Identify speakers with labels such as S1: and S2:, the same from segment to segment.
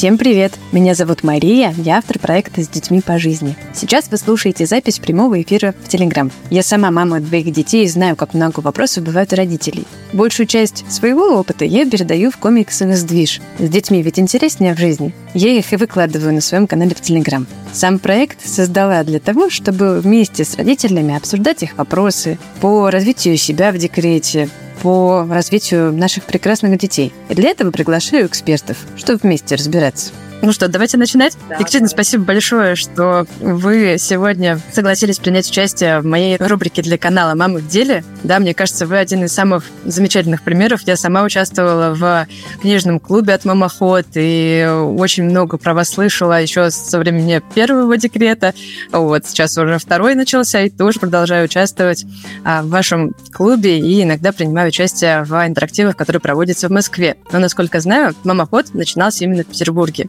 S1: Всем привет! Меня зовут Мария, я автор проекта «С детьми по жизни». Сейчас вы слушаете запись прямого эфира в Телеграм. Я сама мама двоих детей и знаю, как много вопросов бывает у родителей. Большую часть своего опыта я передаю в комиксы сдвиж. С детьми ведь интереснее в жизни. Я их и выкладываю на своем канале в Телеграм. Сам проект создала для того, чтобы вместе с родителями обсуждать их вопросы по развитию себя в декрете, по развитию наших прекрасных детей. И для этого приглашаю экспертов, чтобы вместе разбираться. Ну что, давайте начинать. Да, Екатерина, да. спасибо большое, что вы сегодня согласились принять участие в моей рубрике для канала «Мамы в деле». Да, мне кажется, вы один из самых замечательных примеров. Я сама участвовала в книжном клубе от «Мамоход» и очень много про вас слышала еще со времени первого декрета. Вот, сейчас уже второй начался, и тоже продолжаю участвовать а, в вашем клубе и иногда принимаю участие в интерактивах, которые проводятся в Москве. Но, насколько знаю, «Мамоход» начинался именно в Петербурге.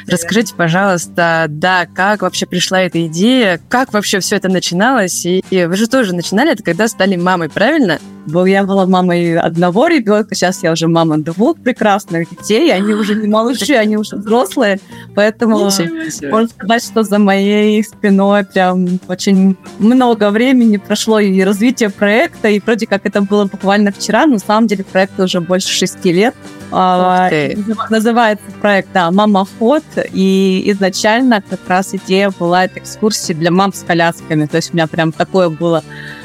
S1: Расскажите, пожалуйста, да, как вообще пришла эта идея, как вообще все это начиналось? И, и вы же тоже начинали это, когда стали мамой, правильно?
S2: Я была мамой одного ребенка, сейчас я уже мама двух прекрасных детей, они уже не малыши, они уже взрослые, поэтому можно сказать, что за моей спиной прям очень много времени прошло и развитие проекта, и вроде как это было буквально вчера, но на самом деле проект уже больше шести лет. А, называется проект, да, «Мама Ход», и изначально как раз идея была это экскурсии для мам с колясками, то есть у меня прям такое было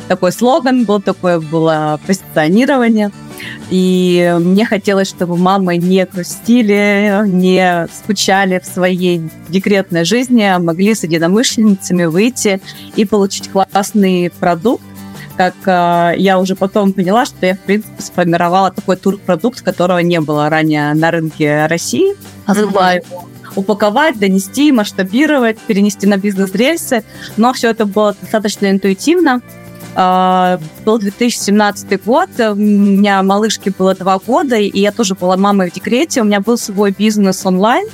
S2: такой слоган был, такое было позиционирование. И мне хотелось, чтобы мамы не грустили, не скучали в своей декретной жизни, а могли с единомышленницами выйти и получить классный продукт, как э, я уже потом поняла, что я, в принципе, сформировала такой турпродукт, которого не было ранее на рынке России. Смогла его упаковать, донести, масштабировать, перенести на бизнес-рельсы. Но все это было достаточно интуитивно. А, был 2017 год, у меня малышке было два года, и я тоже была мамой в декрете, у меня был свой бизнес онлайн,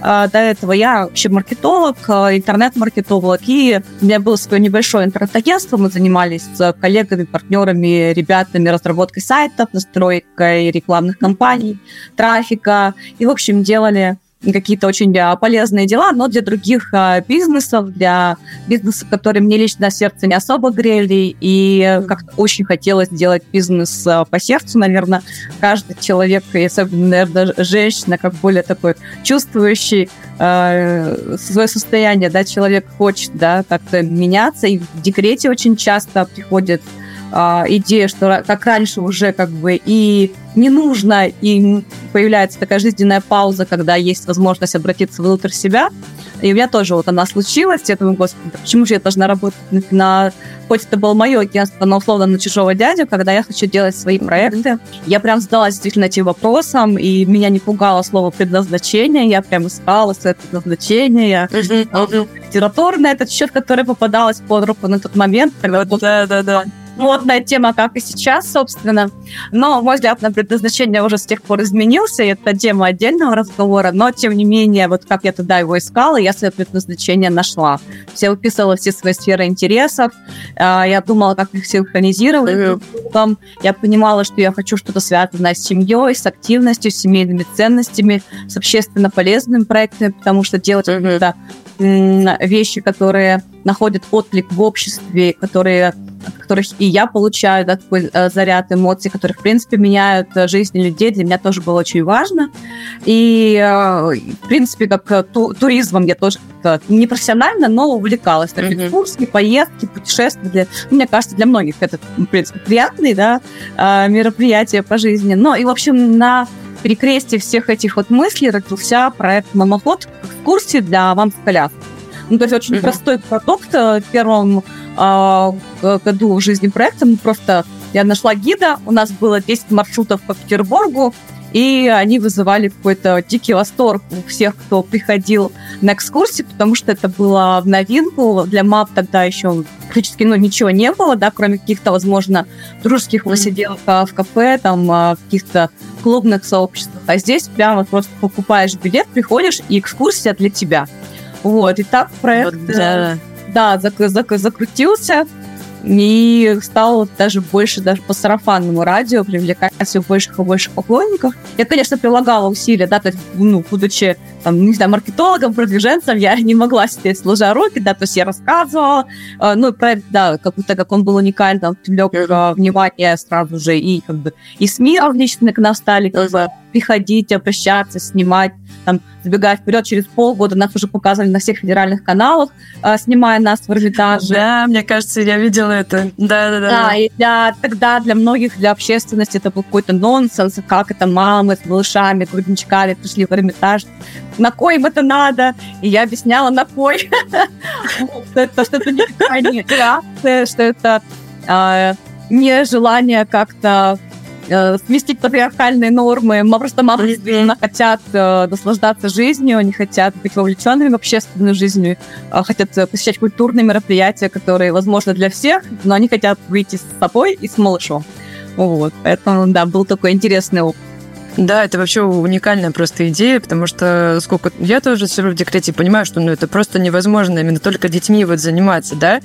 S2: а, до этого я вообще маркетолог, а, интернет-маркетолог, и у меня было свое небольшое интернет-агентство, мы занимались с коллегами, партнерами, ребятами разработкой сайтов, настройкой рекламных кампаний, трафика, и, в общем, делали какие-то очень полезные дела, но для других а, бизнесов, для бизнесов, которые мне лично сердце не особо грели, и как-то очень хотелось сделать бизнес а, по сердцу, наверное, каждый человек, и особенно, наверное, женщина, как более такой чувствующий свое состояние, да, человек хочет, да, как-то меняться, и в декрете очень часто приходит э, идея, что как раньше уже как бы и не нужно, и появляется такая жизненная пауза, когда есть возможность обратиться внутрь себя. И у меня тоже вот она случилась. Я думаю, господи, почему же я должна работать на... Хоть это было мое агентство, но условно на чужого дядю, когда я хочу делать свои проекты. Я прям задалась действительно этим вопросом, и меня не пугало слово предназначение. Я прям искала свое предназначение. Я литературу на этот счет, который попадалась под руку на тот момент. Когда да, да, да модная тема, как и сейчас, собственно. Но мой взгляд на предназначение уже с тех пор изменился, и это тема отдельного разговора, но, тем не менее, вот как я тогда его искала, я свое предназначение нашла. Все выписывала все свои сферы интересов, а, я думала, как их синхронизировать. Потом я понимала, что я хочу что-то связанное с семьей, с активностью, с семейными ценностями, с общественно полезными проектами, потому что делать какие-то вещи, которые находят отклик в обществе, которые от которых и я получаю да, такой э, заряд эмоций, которые, в принципе, меняют э, жизнь людей, для меня тоже было очень важно. И, э, в принципе, как ту, туризмом я тоже не профессионально, но увлекалась. Так, mm-hmm. экскурсии, поездки, путешествия. Для, ну, мне кажется, для многих это, в принципе, приятные да, мероприятия по жизни. Но и, в общем, на перекрестие всех этих вот мыслей родился проект «Мамоход» в курсе для вам с коляской. Ну, то есть очень mm-hmm. простой продукт. В первом году в жизни проекта мы просто... Я нашла гида, у нас было 10 маршрутов по Петербургу, и они вызывали какой-то дикий восторг у всех, кто приходил на экскурсии, потому что это было в новинку. Для МАП тогда еще практически ну, ничего не было, да, кроме каких-то, возможно, дружеских посиделок в кафе, там, а, в каких-то клубных сообществах. А здесь прямо просто покупаешь билет, приходишь, и экскурсия для тебя. Вот, и так проект... Вот, да. Да, зак- зак- закрутился. и стал даже больше даже по сарафанному радио привлекать все больших и больших поклонников. Я, конечно, прилагала усилия, да, то есть, ну, будучи, там, не знаю, маркетологом, продвиженцем, я не могла себе сложа руки, да, то есть я рассказывала, э, ну, про, да, как, так как он был уникальным, привлек э, внимание сразу же и, как бы, и СМИ различные к нам стали, как бы, приходить, обращаться, снимать, там, забегая вперед, через полгода нас уже показывали на всех федеральных каналах, э, снимая нас в Эрмитаже.
S1: Да, мне кажется, я видела это. Да, да, да.
S2: Да, и для, тогда для многих, для общественности это был какой-то нонсенс, как это мамы с малышами, грудничками пришли в Эрмитаж. На кой им это надо? И я объясняла, на кой. Что это не реакция, что это а, не желание как-то э, сместить патриархальные нормы. Мы просто мамы действительно хотят э, наслаждаться жизнью, они хотят быть вовлеченными в общественную жизнь, э, хотят э, посещать культурные мероприятия, которые, возможно, для всех, но они хотят выйти с собой и с малышом. Вот. Поэтому, да, был такой интересный опыт.
S1: Да, это вообще уникальная просто идея, потому что сколько я тоже сижу в декрете понимаю, что ну, это просто невозможно именно только детьми вот заниматься, да.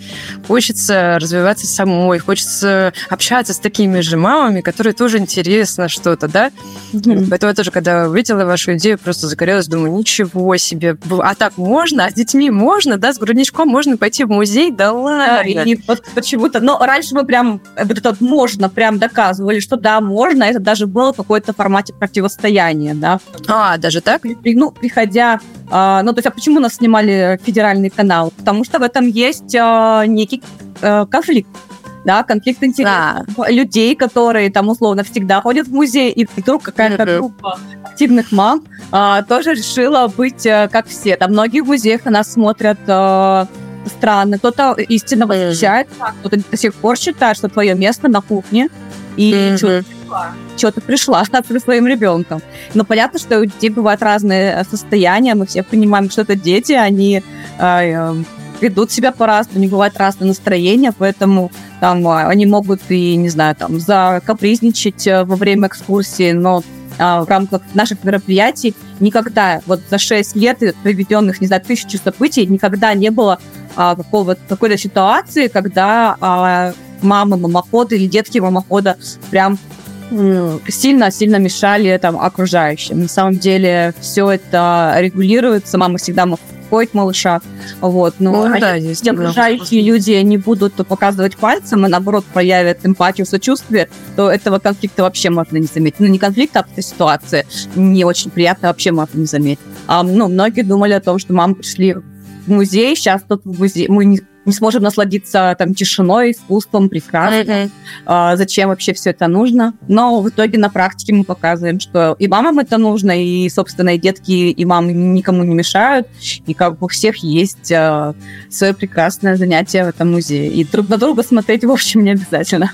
S1: Хочется развиваться самой, хочется общаться с такими же мамами, которые тоже интересно что-то, да. Mm-hmm. Поэтому я тоже, когда увидела вашу идею, просто загорелась, думаю, ничего себе, а так можно, а с детьми можно, да, с грудничком можно пойти в музей, да ладно.
S2: И вот почему-то, но раньше мы прям вот это можно прям доказывали, что да, можно, это даже было в какой-то формате противостояние, да.
S1: А, даже так?
S2: Ну, приходя... Э, ну, то есть, а почему нас снимали федеральный канал? Потому что в этом есть э, некий э, конфликт да, конфликт интересов да. людей, которые там условно всегда ходят в музей, и вдруг какая-то mm-hmm. группа активных мам а, тоже решила быть а, как все. Там многие в музеях на нас смотрят а, странно, кто-то истинно восхищает, mm-hmm. кто-то до сих пор считает, что твое место на кухне, и mm-hmm пришла. Что-то пришла со своим ребенком. Но понятно, что у детей бывают разные э, состояния. Мы все понимаем, что это дети, они э, э, ведут себя по-разному, у них бывает разное настроение, поэтому там э, они могут и, не знаю, там, закапризничать во время экскурсии, но в рамках наших мероприятий никогда, вот за 6 лет проведенных, не знаю, тысячу событий, никогда не было а, какого-то какой-то ситуации, когда а, мамы мамохода или детки мамохода прям сильно-сильно мешали там окружающим. На самом деле все это регулируется, мама всегда успокоить малыша. Вот. Но ну, да, если окружающие люди не будут показывать пальцем, и наоборот проявят эмпатию, сочувствие, то этого конфликта вообще можно не заметить. Ну, не конфликта, а эта ситуация не очень приятно вообще можно не заметить. А, ну, многие думали о том, что мамы пришли в музей, сейчас тут в музей, мы не не сможем насладиться там тишиной, искусством, прекрасно. Mm-hmm. А, зачем вообще все это нужно? Но в итоге на практике мы показываем, что и мамам это нужно, и, собственно, и детки, и мамы никому не мешают, и как бы у всех есть а, свое прекрасное занятие в этом музее. И друг на друга смотреть, в общем, не обязательно.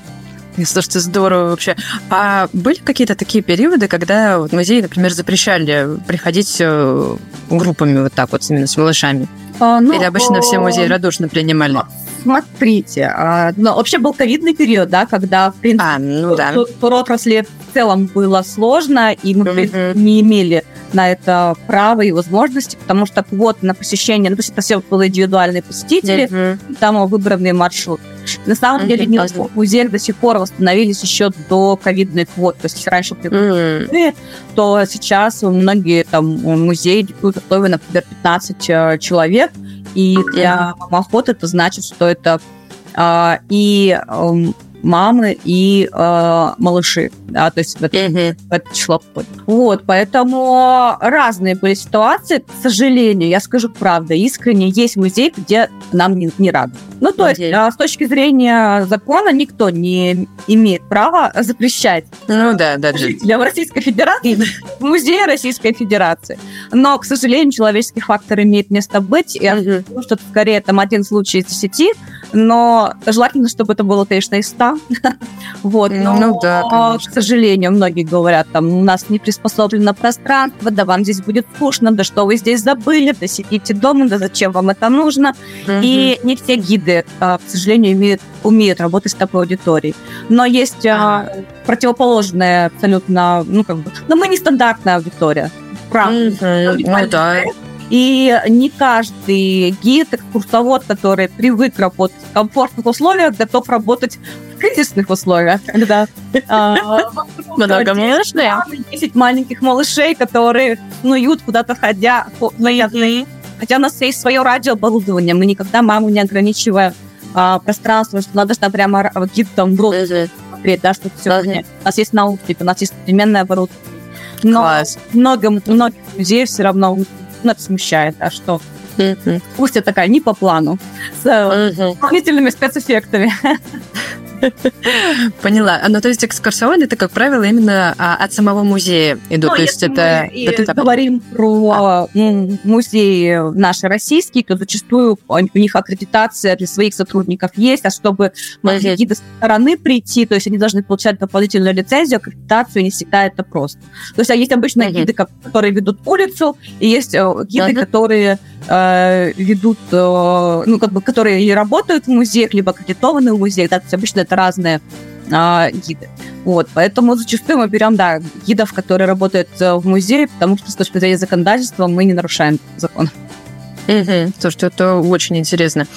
S1: Слушайте, здорово вообще. А были какие-то такие периоды, когда вот музеи, например, запрещали приходить э, группами вот так вот, именно с малышами? А, ну, Или обычно все музеи радушно принимали?
S2: Смотрите, а, ну, вообще был ковидный период, да, когда, в принципе, а, ну, да. отрасли в целом было сложно, и мы mm-hmm. не имели на это право и возможности, потому что вот на посещение, ну, то есть это все было индивидуальные посетители, mm-hmm. там выбранные маршруты. На самом деле, не в музеях до сих пор восстановились еще до ковидной квоты. То есть, если раньше mm-hmm. то сейчас многие там музеи готовы, например, 15 э, человек, и для мамоход это значит, что это э, и э, мамы и э, малыши, да, то есть в это, mm-hmm. в это число входит. Вот, поэтому разные были ситуации, к сожалению, я скажу правду, искренне, есть музей, где нам не, не рады. Ну, то Надеюсь. есть, а, с точки зрения закона никто не имеет права запрещать
S1: ну, да, да,
S2: для Российской Федерации в музее Российской Федерации. Но, к сожалению, человеческий фактор имеет место быть. Я думаю, что скорее там один случай из десяти, но желательно, чтобы это было, конечно, из ста. Вот, но, ну, да, к сожалению, многие говорят, там, у нас не приспособлено пространство, да вам здесь будет скучно, да что вы здесь забыли, да сидите дома, да зачем вам это нужно. И не все гиды, а, к сожалению, умеют, умеют работать с такой аудиторией. Но есть а, противоположная абсолютно, ну, как бы, но мы не стандартная аудитория. Правда.
S1: Mm-hmm. Ну, да.
S2: И не каждый гид, экскурсовод, который привык работать в комфортных условиях, готов работать в кризисных условиях, когда
S1: а, много малышей.
S2: 10 маленьких малышей, которые снуют куда-то ходя, наедные. Хотя у нас есть свое радиооборудование, мы никогда маму не ограничиваем а, пространство, что надо, что прямо гид там в рот смотреть, да, что все. У нас есть науки, у нас есть современное оборудование. Но Класс. много, многих людей все равно это смущает, а что mm-hmm. пусть это такая не по плану, с mm-hmm. дополнительными спецэффектами.
S1: Поняла. Ну, то есть экскурсоводы, это, как правило, именно а, от самого музея идут. Ну, то есть это...
S2: Мы это... говорим про а. музеи наши российские, то зачастую у них аккредитация для своих сотрудников есть, а чтобы могли гиды со стороны прийти, то есть они должны получать дополнительную лицензию, аккредитацию, не всегда это просто. То есть а есть обычно гиды, которые ведут улицу, и есть э, гиды, которые э, ведут, э, ну, как бы, которые и работают в музеях, либо аккредитованы в музеях, да, то есть обычно это разные э, гиды. Вот, поэтому зачастую мы берем, да, гидов, которые работают э, в музее, потому что с точки зрения законодательства мы не нарушаем закон.
S1: Угу. Слушайте, это очень интересно.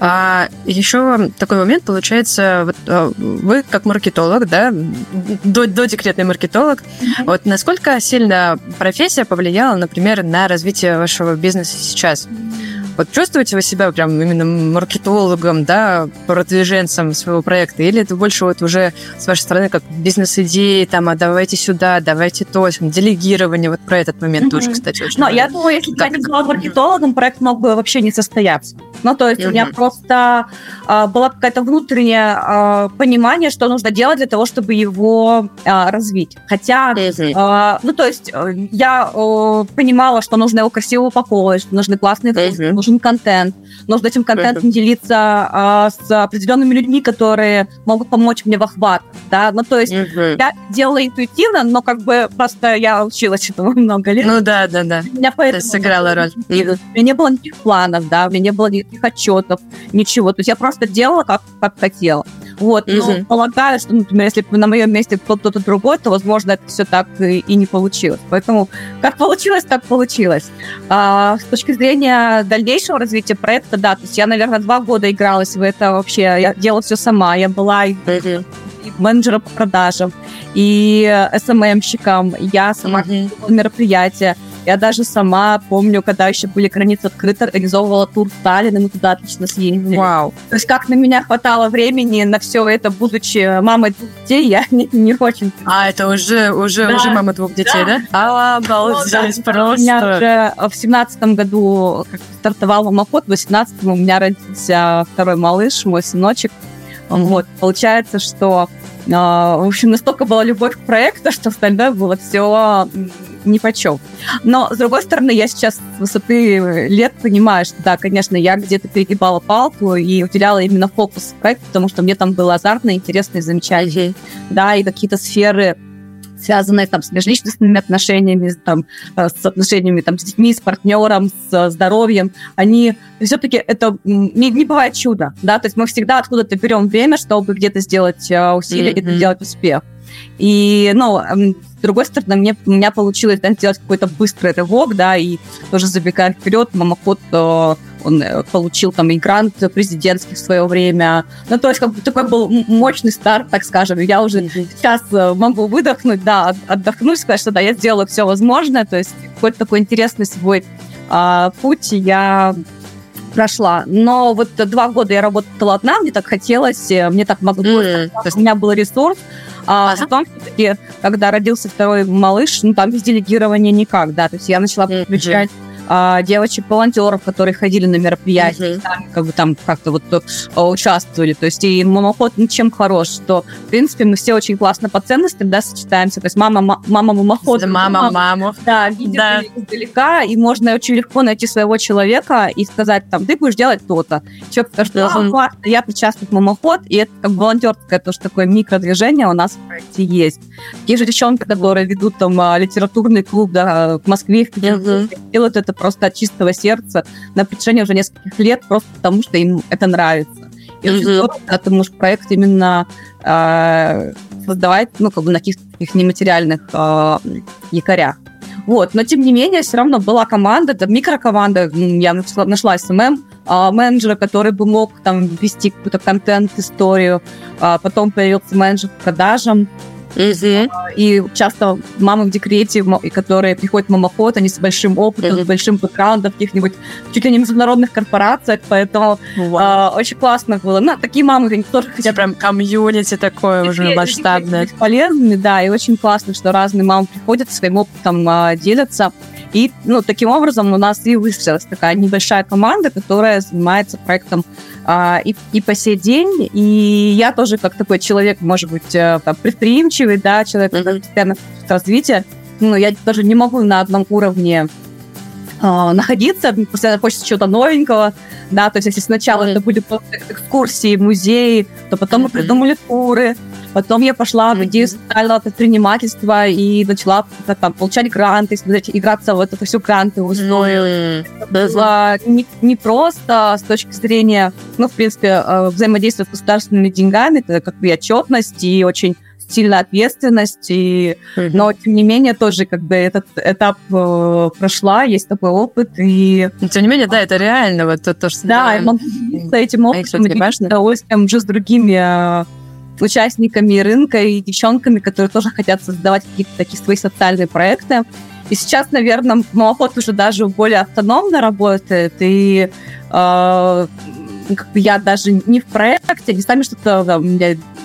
S1: А еще такой момент получается, вот а, вы как маркетолог, да, до, до декретный маркетолог, угу. вот насколько сильно профессия повлияла, например, на развитие вашего бизнеса сейчас? Вот чувствуете вы себя прям именно маркетологом, да, продвиженцем своего проекта, или это больше вот уже с вашей стороны как бизнес-идеи, там, а давайте сюда, давайте то, делегирование, вот про этот момент mm-hmm. тоже, кстати, очень
S2: Но я думаю, если бы я не была маркетологом, проект мог бы вообще не состояться. Ну, то есть mm-hmm. у меня просто э, была какая-то внутреннее э, понимание, что нужно делать для того, чтобы его э, развить. Хотя, mm-hmm. э, ну, то есть я э, понимала, что нужно его красиво упаковывать, что нужны классные mm-hmm нужен контент, нужно этим контентом делиться а, с определенными людьми, которые могут помочь мне в охват, да, ну, то есть я делала интуитивно, но как бы просто я училась этому много лет.
S1: Ну, да, да, да.
S2: Меня поэтому...
S1: сыграла роль. У
S2: меня не было никаких планов, да, у меня не было никаких отчетов, ничего, то есть я просто делала, как, как хотела. Вот, но mm полагаю, что, например, если бы на моем месте кто-то другой, то, возможно, это все так и, и не получилось. Поэтому как получилось, так получилось. А, с точки зрения дальнейшего развития проекта, да, то есть я, наверное, два года игралась в это вообще, я делала все сама, я была и, mm и менеджером по продажам, и СММщиком, я сама mm-hmm. мероприятия. Я даже сама помню, когда еще были границы открыты, организовывала тур Сталина, мы туда отлично съездили.
S1: Вау.
S2: То есть как на меня хватало времени на все это, будучи мамой двух детей, я не, не очень...
S1: А, это уже, уже, да. уже мама двух детей, да? да? Обалдеть,
S2: ну, просто. У меня уже в семнадцатом году стартовал мамоход, в восемнадцатом у меня родился второй малыш, мой сыночек. Вот, получается, что а, в общем, настолько была любовь к проекту, что остальное было все ни почем. Но, с другой стороны, я сейчас с высоты лет понимаю, что, да, конечно, я где-то перегибала палку и уделяла именно фокус проекту, потому что мне там было азартно, интересно и замечательно. Да, и какие-то сферы связанные там с межличностными отношениями, там, э, с отношениями там, с детьми, с партнером, с здоровьем, они все-таки это не, не бывает чудо, да, то есть мы всегда откуда-то берем время, чтобы где-то сделать э, усилия, mm-hmm. где-то сделать успех. И, ну, с другой стороны, мне, у меня получилось да, сделать какой-то быстрый рывок, да, и тоже забегая вперед, мамоход э, он э, получил там и грант президентский в свое время. Ну, то есть как бы такой был мощный старт, так скажем. Я уже сейчас э, могу выдохнуть, да, отдохнуть, сказать, что да, я сделала все возможное. То есть какой-то такой интересный свой а, путь я прошла. Но вот два года я работала одна, мне так хотелось, э, мне так могло, mm, у меня был ресурс. А ага. потом все-таки, когда родился второй малыш, ну там без делегирования никак, да, то есть я начала подключать mm-hmm а, девочек-волонтеров, которые ходили на мероприятия, mm-hmm. сами как бы там как-то вот а, участвовали. То есть и мамоход ничем хорош, что, в принципе, мы все очень классно по ценностям, да, сочетаемся. То есть мама, мама мамоход.
S1: Мама, маму.
S2: Да, видит да. издалека, и можно очень легко найти своего человека и сказать, там, ты будешь делать то-то. Человек скажет, что mm-hmm. классно, я причастна к мамоход, и это как волонтерское тоже такое микродвижение у нас в проекте есть. Такие же девчонки, которые ведут там а, литературный клуб, да, в Москве, в mm-hmm. делают это просто от чистого сердца на протяжении уже нескольких лет, просто потому что им это нравится. И здорово, когда ты можешь проект именно э, создавать, ну, как бы на каких-то таких нематериальных э, якорях. Вот, но тем не менее, все равно была команда, это микрокоманда, я нашла, нашла SMM, а, менеджера, который бы мог там вести какую-то контент-историю. Потом появился менеджер по продажам,
S1: Угу.
S2: И часто мамы в декрете, которые приходят в мамоход, они с большим опытом, угу. с большим бэкграундом в каких-нибудь чуть ли не международных корпорациях, поэтому э, очень классно было. Ну, такие мамы, они тоже
S1: хотят... прям комьюнити такое уже масштабное.
S2: Полезными, да, и очень классно, что разные мамы приходят, своим опытом э, делятся. И, ну, таким образом у нас и выстроилась такая небольшая команда, которая занимается проектом а, и, и по сей день. И я тоже как такой человек, может быть, э, там, предприимчивый, да, человек mm-hmm. постоянно развития. Ну, я тоже не могу на одном уровне а, находиться, постоянно хочется чего-то новенького, да, то есть если сначала mm-hmm. это были экскурсии, музеи, то потом mm-hmm. мы придумали туры, Потом я пошла в идею социального предпринимательства и начала там, получать гранты, играться вот это все гранты устроила. Было не, не просто с точки зрения, ну, в принципе, э, взаимодействия с государственными деньгами, это как бы отчетность и очень сильная ответственность, и, mm-hmm. но тем не менее тоже как бы этот этап э, прошла, есть такой опыт и.
S1: Но, тем не менее, да, это реально вот то, то что.
S2: Да, да. с этим опытом, с удовольствием уже с другими э, участниками рынка и девчонками, которые тоже хотят создавать какие-то такие свои социальные проекты. И сейчас, наверное, Малоход уже даже более автономно работает, и э, как бы я даже не в проекте, не сами что-то да,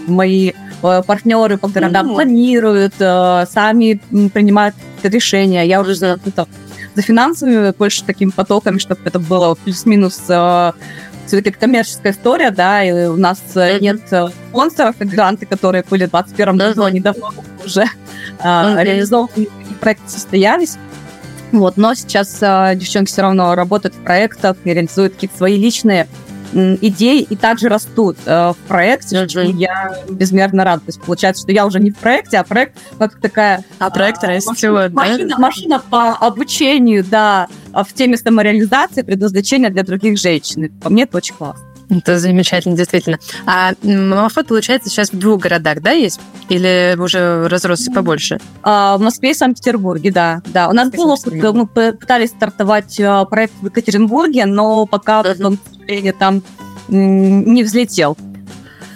S2: мои партнеры по городам mm-hmm. планируют, э, сами принимают решения. Я уже за, за финансовыми больше такими потоками, чтобы это было плюс-минус э, все-таки коммерческая история, да, и у нас mm-hmm. нет э, спонсоров, и гранты, которые были в 2021 году, они давно уже mm-hmm. реализованы, и проекты состоялись. Вот, но сейчас э, девчонки все равно работают в проектах и реализуют какие-то свои личные идеи и также растут э, в проекте, mm-hmm. я безмерно рада. То есть получается, что я уже не в проекте, а проект как такая...
S1: А проект а,
S2: растет, машина, да? машина по обучению, да, в теме самореализации, предназначения для других женщин. По мне это очень классно.
S1: Это замечательно, действительно. А Мамафот, получается, сейчас в двух городах, да, есть? Или уже разросся побольше?
S2: А, в Москве и Санкт-Петербурге, да. да. У нас было, мы пытались стартовать а, проект в Екатеринбурге, но пока, к сожалению, там не взлетел.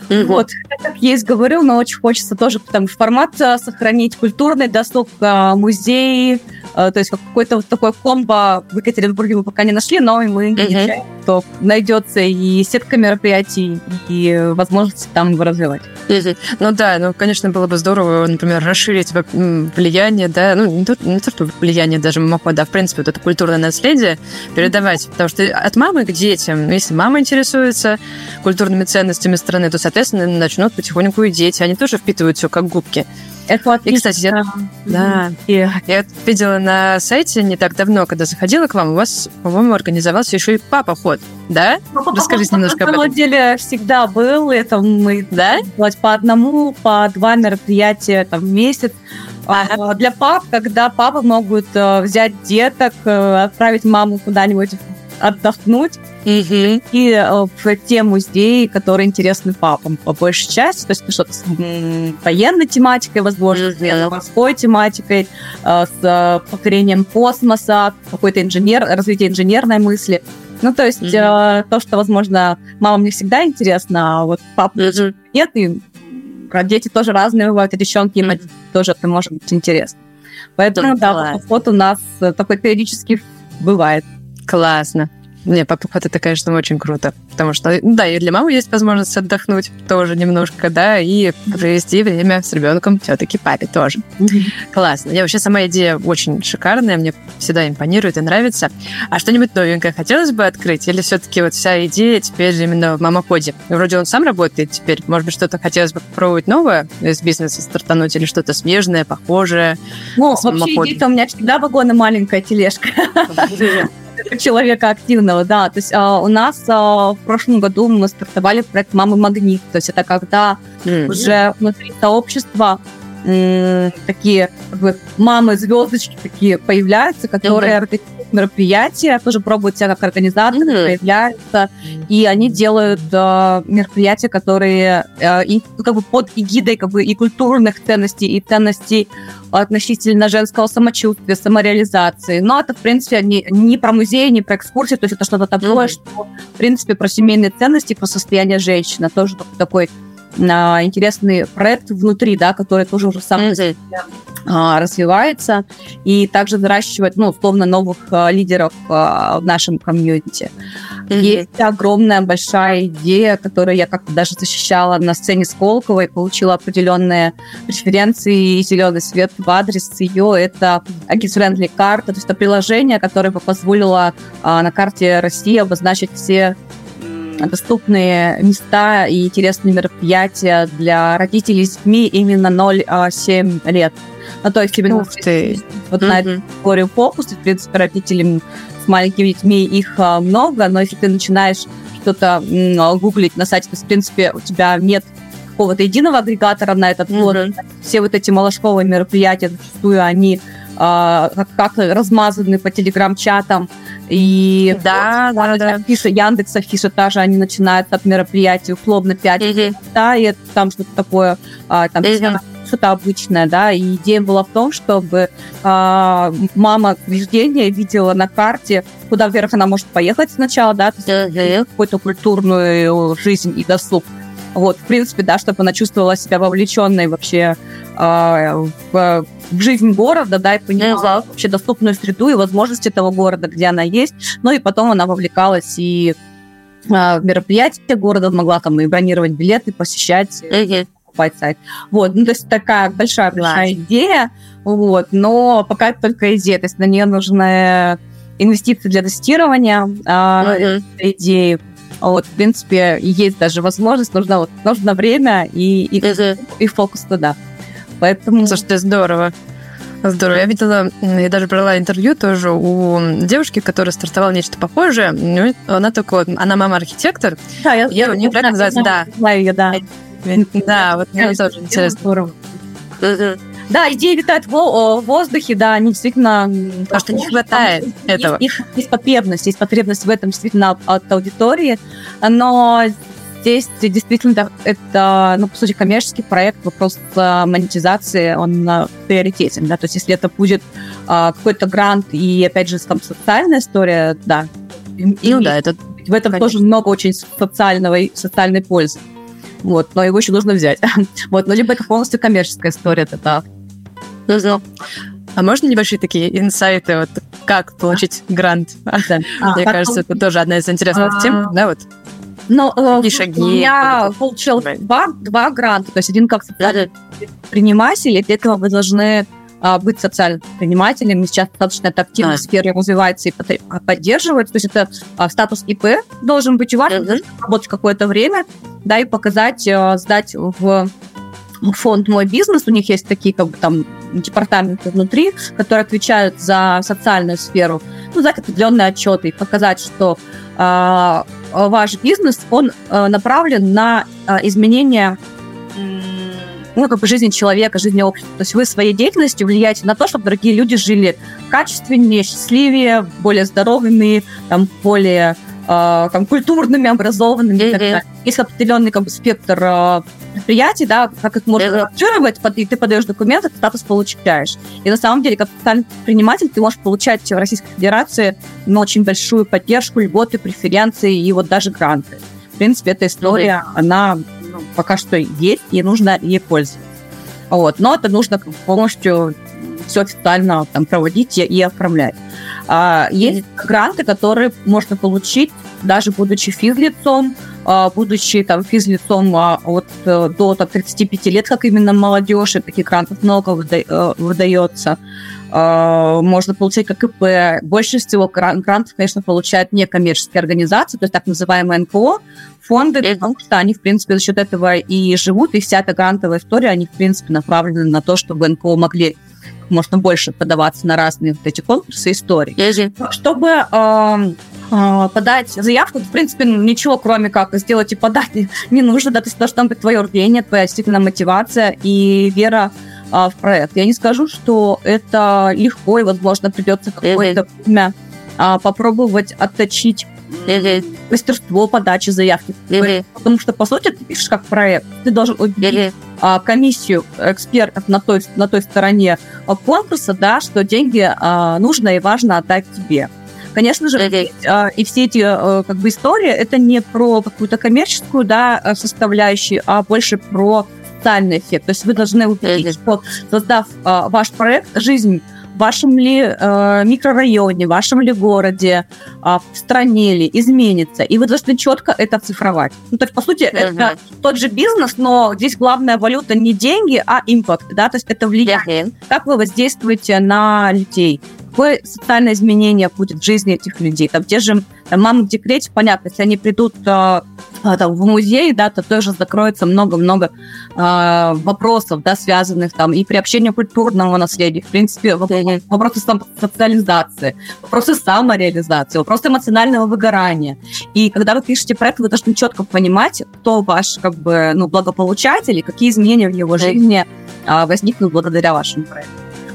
S2: Mm-hmm. Вот, как есть говорю, но очень хочется тоже там формат а, сохранить, культурный досуг, музей, то есть какой-то вот такой комбо в Екатеринбурге мы пока не нашли, но мы mm-hmm. Что найдется и сетка мероприятий, и возможности там его развивать.
S1: Ну да, ну, конечно, было бы здорово, например, расширить влияние, да, ну, не то, не то что влияние даже мамохода, а, в принципе, вот это культурное наследие передавать, потому что от мамы к детям, ну, если мама интересуется культурными ценностями страны, то, соответственно, начнут потихоньку и дети, они тоже впитывают все как губки.
S2: Это отлично.
S1: И, кстати, я, да, и я видела на сайте не так давно, когда заходила к вам, у вас, по-моему, организовался еще и папа ход, да?
S2: Расскажите немножко об этом. На самом деле всегда был, это мы да? по одному, по два мероприятия там, в месяц. Ага. Для пап, когда папы могут э, взять деток, э, отправить маму куда-нибудь отдохнуть.
S1: Угу.
S2: И э, в те музеи, которые интересны папам по большей части, то есть ну, что-то с военной тематикой, возможно, угу. с морской тематикой, э, с э, покорением космоса, какой-то инженер, развитие инженерной мысли. Ну, то есть mm-hmm. э, то, что, возможно, мамам не всегда интересно, а вот папа mm-hmm. нет, и дети тоже разные бывают, и девчонки, им mm-hmm. тоже это может быть интересно. Поэтому, да, вот у нас такой периодически бывает.
S1: Классно. Не, папа это, конечно, очень круто. Потому что, да, и для мамы есть возможность отдохнуть тоже немножко, да, и провести время с ребенком все-таки папе тоже. Классно. Я вообще сама идея очень шикарная, мне всегда импонирует и нравится. А что-нибудь новенькое хотелось бы открыть? Или все-таки вот вся идея теперь именно в мамоходе? Вроде он сам работает теперь. Может быть, что-то хотелось бы попробовать новое из бизнеса стартануть или что-то смежное, похожее?
S2: Ну, вообще идея у меня всегда вагон маленькая тележка. человека активного, да. То есть а, у нас а, в прошлом году мы стартовали проект «Мамы Магнит». То есть это когда mm-hmm. уже внутри сообщества такие как бы, мамы-звездочки такие появляются, которые mm-hmm. Мероприятия, тоже пробуют себя как организаторы, mm-hmm. появляются, и они делают э, мероприятия, которые э, и, ну, как бы под эгидой как бы, и культурных ценностей, и ценностей относительно женского самочувствия, самореализации. Но это, в принципе, не, не про музей, не про экскурсии, то есть это что-то такое, mm-hmm. что, в принципе, про семейные ценности, про состояние женщины. Тоже такой а, интересный проект внутри, да, который тоже уже сам mm-hmm. развивается и также выращивает, ну, условно, новых а, лидеров а, в нашем комьюнити. Mm-hmm. Есть огромная большая идея, которую я как-то даже защищала на сцене Сколково и получила определенные преференции и зеленый свет в адрес ее. Это Agis карта, то есть это приложение, которое бы позволило на карте России обозначить все доступные места и интересные мероприятия для родителей с детьми именно 0-7 лет. Ну, то есть именно Ух ты. вот mm-hmm. на эту категорию фокус, в принципе, родителям с маленькими детьми их а, много, но если ты начинаешь что-то гуглить на сайте, то, в принципе, у тебя нет какого-то единого агрегатора на этот год. Mm-hmm. Все вот эти малышковые мероприятия, зачастую они а, как, как размазаны по телеграм-чатам, и
S1: да, да, да.
S2: Фиша Яндекса, фиша та же, они начинают от мероприятий условно 5 mm-hmm. да, и там что-то такое, а, там mm-hmm. что-то обычное, да, и идея была в том, чтобы а, мама рождения видела на карте, куда вверх она может поехать сначала, да, mm-hmm. какую-то культурную жизнь и досуг. Вот, в принципе, да, чтобы она чувствовала себя вовлеченной вообще э, в в жизнь города, да, и поняла mm вообще доступную среду и возможности этого города, где она есть. Ну и потом она вовлекалась и а, в мероприятия города, могла там и бронировать билеты, посещать, mm-hmm. покупать сайт. Вот, ну то есть такая большая-большая идея, вот, но пока это только идея, то есть на нее нужны инвестиции для тестирования mm-hmm. идеи. Вот, в принципе, есть даже возможность, нужно, вот, нужно время и, и, mm-hmm. и фокус туда.
S1: Поэтому... Слушай, здорово. Здорово. Я видела, я даже брала интервью тоже у девушки, которая стартовала нечто похожее. Она только, она мама-архитектор.
S2: Да, я,
S1: я у нее проект называется, да.
S2: Знаю ее, да.
S1: Да, вот мне тоже интересно. Здорово.
S2: Да, идеи витают в воздухе, да, они действительно...
S1: Потому что не хватает этого.
S2: Есть, есть потребность, есть потребность в этом действительно от аудитории, но Здесь действительно это, ну, по сути, коммерческий проект, вопрос монетизации, он на приоритетен, да, то есть если это будет а, какой-то грант и, опять же, там социальная история, да.
S1: И, ну да, это...
S2: В этом конечно. тоже много очень социального и социальной пользы. Вот, но его еще нужно взять. вот, но либо это полностью коммерческая история, это да.
S1: А можно небольшие такие инсайты, вот как получить грант? Да. Мне а, кажется, это тоже одна из интересных а, тем, да, вот.
S2: Но э, шаги, у меня получил два, два гранта. То есть один как предприниматель, и для этого вы должны а, быть социальным предпринимателем. Сейчас достаточно это активно а. в сфере развивается и а, поддерживается. То есть это а, статус ИП должен быть у вас, uh-huh. работать какое-то время, да, и показать, а, сдать в фонд «Мой бизнес», у них есть такие как бы там департаменты внутри, которые отвечают за социальную сферу, ну, дать определенные отчеты и показать, что э, ваш бизнес, он э, направлен на э, изменение ну, как бы жизни человека, жизни общества. То есть вы своей деятельностью влияете на то, чтобы другие люди жили качественнее, счастливее, более здоровыми, там, более э, там, культурными, образованными. Mm-hmm. Есть определенный как бы, спектр э, предприятий, да, как их можно ранжировать, и ты подаешь документы, ты статус получаешь. И на самом деле, как предприниматель, ты можешь получать в Российской Федерации ну, очень большую поддержку, льготы, преференции и вот даже гранты. В принципе, эта история, mm-hmm. она ну, пока что есть, и нужно ей пользоваться. Вот. Но это нужно полностью все официально там, проводить и, и оформлять. А, есть гранты, которые можно получить, даже будучи физлицом, а, будучи там физлицом а, от э, до там, 35 лет, как именно молодежь, и таких грантов много э, выдается. А, можно получать как ИП. Больше всего грантов, конечно, получают некоммерческие организации, то есть так называемые НКО, фонды, потому что они, в принципе, за счет этого и живут, и вся эта грантовая история, они, в принципе, направлены на то, чтобы НКО могли можно больше подаваться на разные вот эти конкурсы истории. Чтобы э, э, подать заявку, в принципе, ничего, кроме как сделать и подать, не нужно, да, то есть должна быть твое рвение, твоя действительно мотивация и вера а, в проект. Я не скажу, что это легко, и, возможно, придется какое-то время а, попробовать отточить мастерство подачи заявки. Потому что, по сути, ты пишешь как проект. Ты должен убедить а, комиссию экспертов на той, на той стороне конкурса, да, что деньги а, нужно и важно отдать тебе. Конечно же, а, и все эти а, как бы истории это не про какую-то коммерческую да, составляющую, а больше про социальный эффект. То есть вы должны увидеть, что создав а, ваш проект, жизнь в вашем ли э, микрорайоне, в вашем ли городе, э, в стране ли изменится, и вы должны четко это цифровать. Ну, то есть, по сути, uh-huh. это тот же бизнес, но здесь главная валюта не деньги, а импакт, да, то есть это влияние. Uh-huh. Как вы воздействуете на людей, какое социальное изменение будет в жизни этих людей. Там те же там, мамы в декрете, понятно, если они придут э, там, в музей, да, то тоже закроется много-много э, вопросов, да, связанных там и приобщение культурного наследия, в принципе, вопросы, вопросы социализации, вопросы самореализации, вопросы эмоционального выгорания. И когда вы пишете проект, вы должны четко понимать, кто ваш как бы, ну, благополучатель и какие изменения в его жизни э, возникнут благодаря вашему проекту.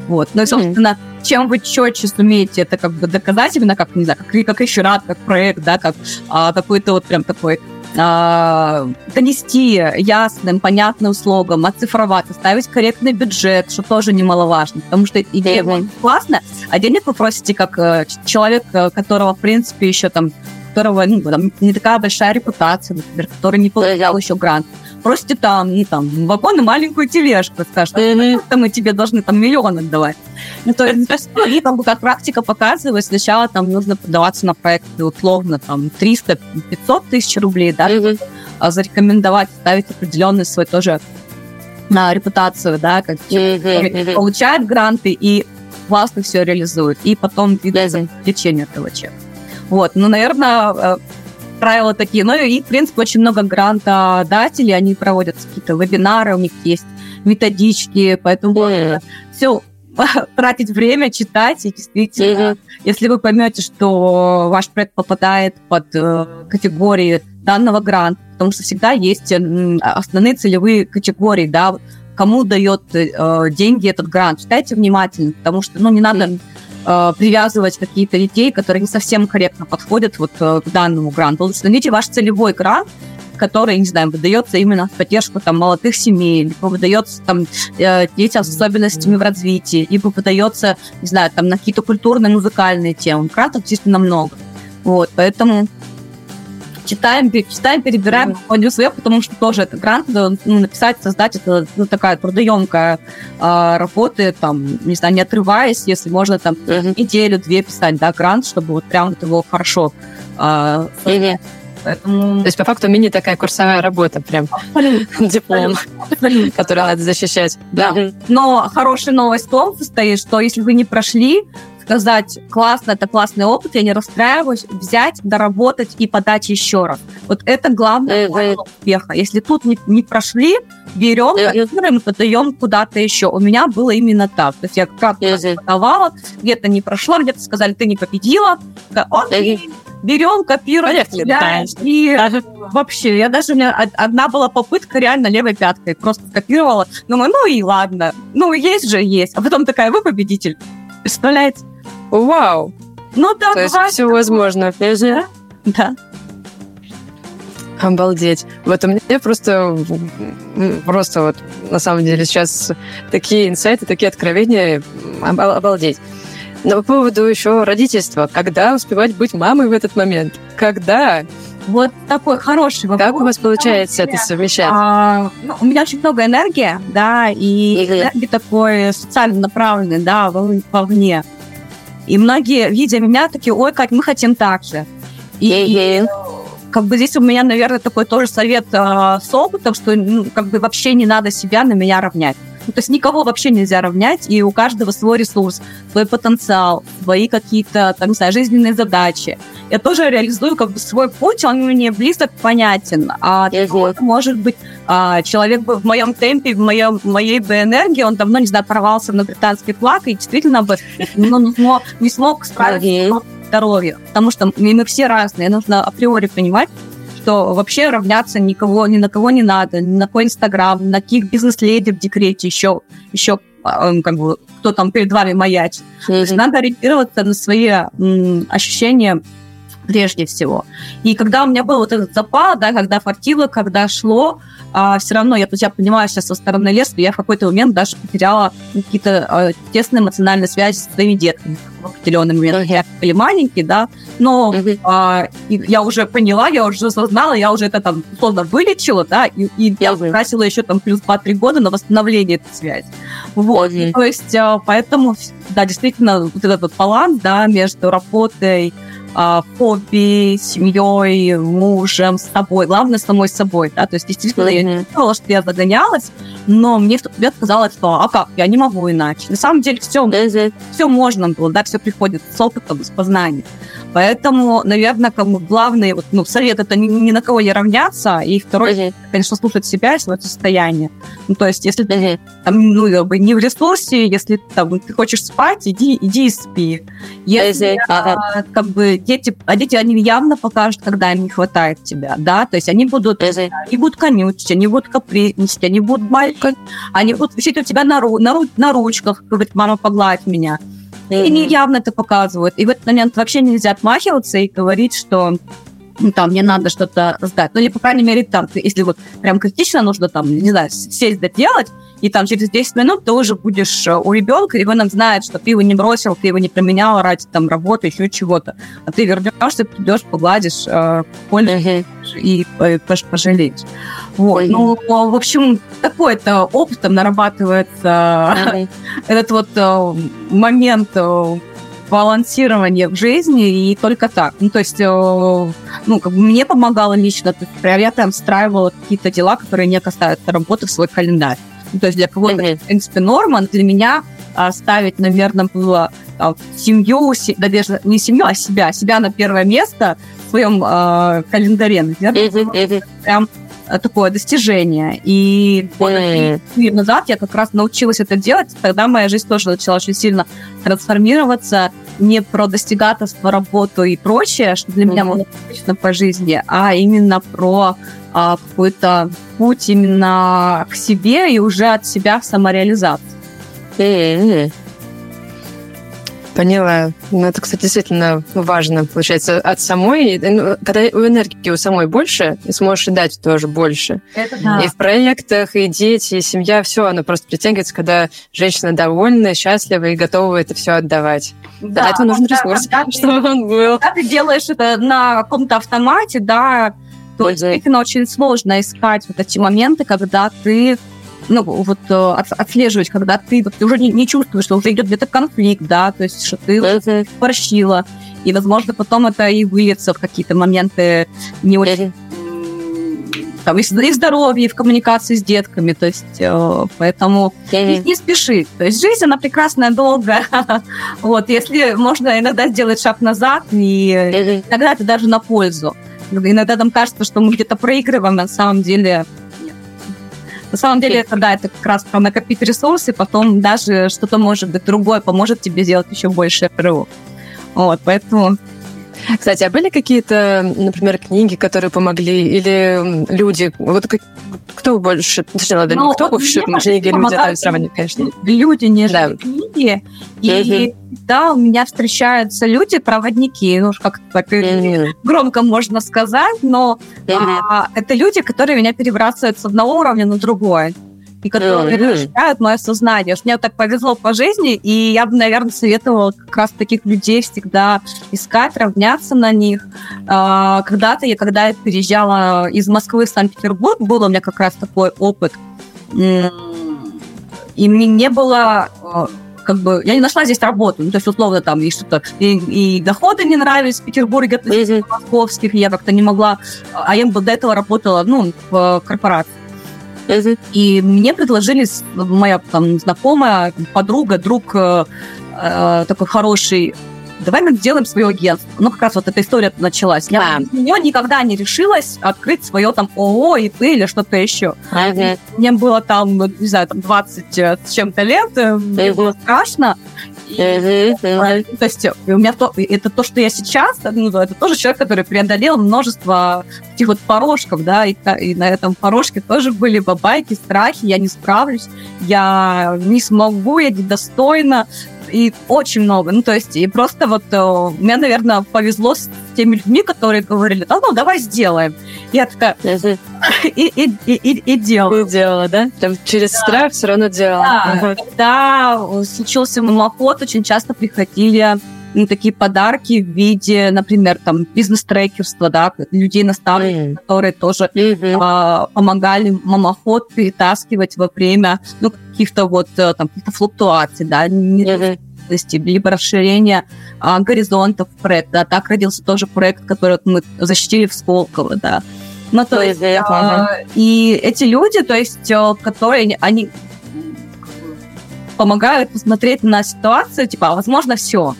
S2: Вот. Ну и, собственно, mm-hmm. Чем вы четче сумеете это как бы доказать, именно как, не знаю, как, как еще рад, как проект, да, как а, какой-то вот прям такой а, донести ясным, понятным слогом, оцифровать, оставить корректный бюджет, что тоже немаловажно, потому что идея mm-hmm. классная, а денег вы просите как э, человек, э, которого, в принципе, еще там которого ну, там, не такая большая репутация, например, который не получал еще грант просите там, ну, там, вагон и маленькую тележку, скажет, mm-hmm. мы тебе должны там миллион отдавать. Ну, то есть, и там, как практика показывает, сначала там нужно подаваться на проекты условно там 300-500 тысяч рублей, да, mm-hmm. зарекомендовать, ставить определенный свой тоже на репутацию, да, как mm-hmm. получает гранты и классно все реализует, и потом двигается лечение этого человека. Вот, ну, наверное, э, правила такие. Ну и, в принципе, очень много грантодателей, они проводят какие-то вебинары, у них есть методички, поэтому все тратить время, читать, и действительно, mm-hmm. если вы поймете, что ваш проект попадает под э, категории данного гранта, потому что всегда есть основные целевые категории, да, кому дает э, деньги этот грант. Читайте внимательно, потому что, ну, не надо mm-hmm э, привязывать какие-то людей, которые не совсем корректно подходят вот э, к данному гранту. Установите ваш целевой грант, который, не знаю, выдается именно в поддержку там молодых семей, либо выдается там э, детям с особенностями в развитии, либо выдается, не знаю, там на какие-то культурные, музыкальные темы. Грантов действительно много. Вот, поэтому читаем, читаем, перебираем, mm-hmm. свое, потому что тоже это грант, ну, написать, создать, это ну, такая трудоемкая э, работа, там, не знаю, не отрываясь, если можно там mm-hmm. неделю-две писать, да, грант, чтобы вот прям вот его хорошо э, mm-hmm.
S1: Поэтому... То есть, по факту, мини такая курсовая работа, прям диплом, который надо защищать.
S2: Да. Но хорошая новость в том состоит, что если вы не прошли, сказать, классно, это классный опыт, я не расстраиваюсь, взять, доработать и подать еще раз. Вот это главное mm-hmm. успеха. Если тут не, не прошли, берем, mm-hmm. подаем куда-то еще. У меня было именно так. То есть я как mm-hmm. подавала, где-то не прошло, где-то сказали, ты не победила. Окей, берем, копируем, да, и даже... вообще, я даже, у меня одна была попытка реально левой пяткой, просто копировала, думаю, ну и ладно, ну есть же есть. А потом такая, вы победитель. Представляете?
S1: Вау!
S2: Ну да,
S1: То есть все возможно.
S2: Да? да.
S1: Обалдеть. Вот у меня просто, просто вот на самом деле сейчас такие инсайты, такие откровения, обалдеть. Но по поводу еще родительства. Когда успевать быть мамой в этот момент? Когда?
S2: Вот такой хороший вопрос.
S1: Как у вас получается это совмещать?
S2: А, ну, у меня очень много энергии, да, и энергии такой социально направленной, да, вовне. И многие, видя меня, такие, ой, как мы хотим так же. И, и как бы здесь у меня, наверное, такой тоже совет э, с опытом, что ну, как бы вообще не надо себя на меня равнять. Ну, то есть никого вообще нельзя равнять, и у каждого свой ресурс, свой потенциал, свои какие-то, там, не знаю, жизненные задачи. Я тоже реализую как бы свой путь, он мне близок, понятен. А mm может быть, а, человек бы в моем темпе, в, моем, моей бы энергии, он давно, не знаю, порвался на британский флаг и действительно бы ну, не, смог, не смог справиться с здоровьем. Потому что мы, мы все разные, нужно априори понимать, что вообще равняться никого, ни на кого не надо, ни на какой Инстаграм, ни на каких бизнес-леди в декрете еще, еще как бы, кто там перед вами маячит. Mm-hmm. То есть надо ориентироваться на свои м, ощущения прежде всего. И когда у меня был вот этот запал, да, когда фартило, когда шло, а, все равно, я, я понимаю сейчас со стороны леса, я в какой-то момент даже потеряла какие-то а, тесные эмоциональные связи с своими детками в определенный момент. Uh-huh. Я были маленькие, да, но а, я уже поняла, я уже осознала, я уже это там условно вылечила, да, и, и я тратила еще там плюс 2-3 года на восстановление этой связи. Вот, uh-huh. то есть, а, поэтому, да, действительно, вот этот вот баланс, да, между работой, хобби, семьей, мужем, с собой. Главное, самой собой, да, то есть действительно mm-hmm. я не думала, что я загонялась, но мне в тот момент казалось, что а как, я не могу иначе. На самом деле все, mm-hmm. все можно было, да, все приходит с опытом, с познанием. Поэтому, наверное, как бы главный вот, ну, совет это ни, ни на кого не равняться, и второй, uh-huh. конечно, слушать себя и свое состояние. Ну, то есть, если uh-huh. там, ну, как бы не в ресурсе, если там ты хочешь спать, иди, иди и спи. Если uh-huh. а, как бы дети, а дети, они явно покажут, когда им не хватает тебя, да, то есть они будут, uh-huh. они будут конючить, они будут капризничать, они будут маленькать, они будут висеть у тебя на, ру, на, на ручках, говорит, мама, погладь меня. И не явно это показывают. И в этот момент вообще нельзя отмахиваться и говорить, что ну, там, мне надо что-то сдать. Ну, или, по крайней мере, там, если вот прям критично нужно, там, не знаю, сесть доделать, и там через 10 минут ты уже будешь э, у ребенка, и он знает, что ты его не бросил, ты его не променял ради там работы, еще чего-то. А ты вернешься, придешь, погладишь, э, uh-huh. и э, пожалеешь. Вот. Uh-huh. Ну, в общем, такой-то опытом нарабатывается uh-huh. этот вот э, момент э, балансирование в жизни, и только так. Ну, то есть, ну, как бы мне помогало лично, то есть, я прям встраивала какие-то дела, которые не касаются работы в свой календарь. Ну, то есть для кого-то, mm-hmm. в принципе, норма, для меня а, ставить, наверное, было а, семью, да, даже не семью, а себя, себя на первое место в своем а, календаре, наверное, mm-hmm. прям такое достижение. И mm-hmm. лет назад я как раз научилась это делать, тогда моя жизнь тоже начала очень сильно трансформироваться, не про достигаторство, работу и прочее, что для mm-hmm. меня было обычно по жизни, а именно про а, какой-то путь именно к себе и уже от себя в самореализацию.
S1: Mm-hmm. Поняла. Ну, это, кстати, действительно важно, получается, от самой. Ну, когда у энергии у самой больше, и сможешь дать тоже больше. Это да. И в проектах, и дети, и семья, все, оно просто притягивается, когда женщина довольна, счастлива и готова это все отдавать. Да, Для этого нужен да, ресурс, да, чтобы
S2: ты, он был. Когда ты делаешь это на каком-то автомате, да, то действительно очень сложно искать вот эти моменты, когда ты ну, вот э, от, отслеживать, когда ты, вот, ты уже не, не чувствуешь, что уже идет где-то конфликт, да, то есть, что ты порщила, и, возможно, потом это и выльется в какие-то моменты не очень там, и в здоровье, и в коммуникации с детками, то есть, э, поэтому не, не спеши. То есть жизнь, она прекрасная, долгая. вот, если можно иногда сделать шаг назад, и иногда это даже на пользу. Иногда нам кажется, что мы где-то проигрываем, на самом деле. На самом деле, это, да, это как раз про накопить ресурсы, потом даже что-то, может быть, другое поможет тебе сделать еще больше рывок. Вот, поэтому
S1: кстати, а были какие-то, например, книги, которые помогли, или люди? Вот кто больше, точнее, ладно, ну, кто больше книги или медиа сравнивать, конечно?
S2: Люди, не да. книги. И да, у меня встречаются люди, проводники, ну, как так mm-hmm. громко можно сказать, но mm-hmm. а, это люди, которые меня перебрасывают с одного уровня на другой и которые mm-hmm. расширяют мое сознание. Мне так повезло по жизни, и я бы, наверное, советовала как раз таких людей всегда искать, равняться на них. А, когда-то я, когда я переезжала из Москвы в Санкт-Петербург, был у меня как раз такой опыт. И мне не было а, как бы я не нашла здесь работу, ну, то есть условно там и что-то и, и доходы не нравились в Петербурге относительно московских, я как-то не могла, а я до этого работала, ну, в корпорации. И мне предложили моя там знакомая, подруга, друг э, э, такой хороший давай мы сделаем свое агентство. Ну, как раз вот эта история началась. Я у нее никогда не решилась открыть свое там ООО, ИП или что-то еще. Мне было там, не знаю, там 20 э, с чем-то лет, мне было страшно. То есть у меня то, это то, что я сейчас, ну, это тоже человек, который преодолел множество таких вот порожков, да, и, и на этом порожке тоже были бабайки, страхи, я не справлюсь, я не смогу, я недостойна, и очень много. Ну, то есть, и просто вот э, мне, наверное, повезло с теми людьми, которые говорили, да, ну, давай сделаем. Я такая, и, и, и, и, и делала.
S1: И делала, да? Там через да. страх все равно делала.
S2: Да, ага. когда случился мамоход, очень часто приходили ну, такие подарки в виде, например, там, бизнес-трекерства, да, людей наставников, mm. которые тоже mm-hmm. а, помогали мамоход перетаскивать во время, ну, каких-то вот э, там каких-то флуктуаций, да, mm-hmm либо расширение а, горизонтов проекта. Да. Так родился тоже проект, который мы защитили в Сколково, да. Ну, то есть, а, и эти люди, то есть, э, которые, они помогают посмотреть на ситуацию, типа, а возможно, все.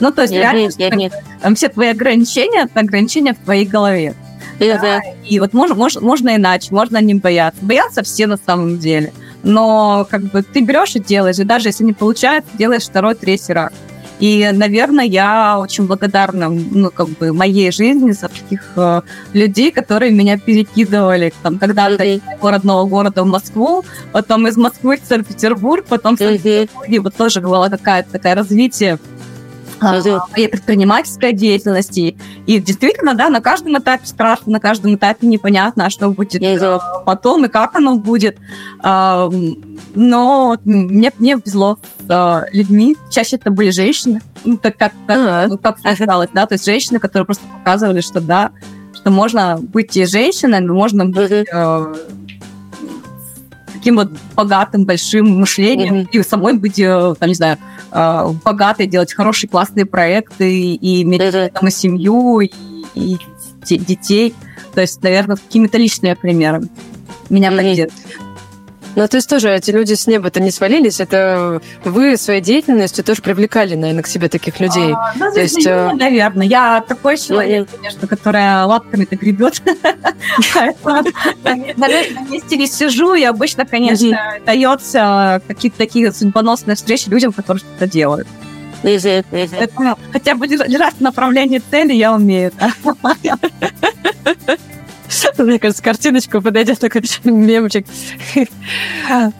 S2: Ну, то есть, нет, реально, нет, нет. Там все твои ограничения, это ограничения в твоей голове. Да, да. И вот можно, можно, можно иначе, можно не бояться. Боятся все на самом деле. Но как бы ты берешь и делаешь, и даже если не получается, делаешь второй, третий раз. И, наверное, я очень благодарна ну, как бы моей жизни за таких э, людей, которые меня перекидывали там, когда-то из родного города в Москву, потом из Москвы в Санкт-Петербург, потом в Санкт-Петербурге. Вот тоже было какая-то такая развитие моей предпринимательской деятельности. И действительно, да, на каждом этапе страшно, на каждом этапе непонятно, а что будет э, потом и как оно будет. А, но мне, мне повезло с э, людьми. Чаще это были женщины, ну, так как, как, ну, как сказалось, да, то есть женщины, которые просто показывали, что да, что можно быть и женщиной, но можно быть таким вот богатым, большим мышлением, mm-hmm. и самой быть, э, там, не знаю, э, богатой, делать хорошие, классные проекты, и иметь mm-hmm. там и семью, и, и детей. То есть, наверное, какими-то личными примерами меня mm-hmm. поддерживают.
S1: Ну, то есть тоже эти люди с неба-то не свалились, это вы своей деятельностью тоже привлекали, наверное, к себе таких людей. А,
S2: ну, то есть, э... наверное. Я такой человек, конечно, которая лапками-то гребет. На месте не сижу, и обычно, конечно, дается какие-то такие судьбоносные встречи людям, которые что-то делают. Хотя бы держать направление цели я умею.
S1: Мне кажется, картиночку подойдет такой мемчик.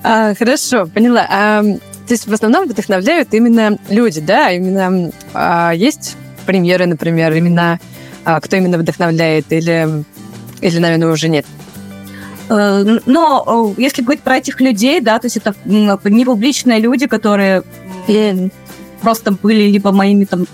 S1: а, хорошо, поняла. А, то есть в основном вдохновляют именно люди, да? Именно а, есть премьеры, например, именно а, кто именно вдохновляет или, или, наверное, уже нет?
S2: Э, но если говорить про этих людей, да, то есть это не публичные люди, которые просто были либо моими там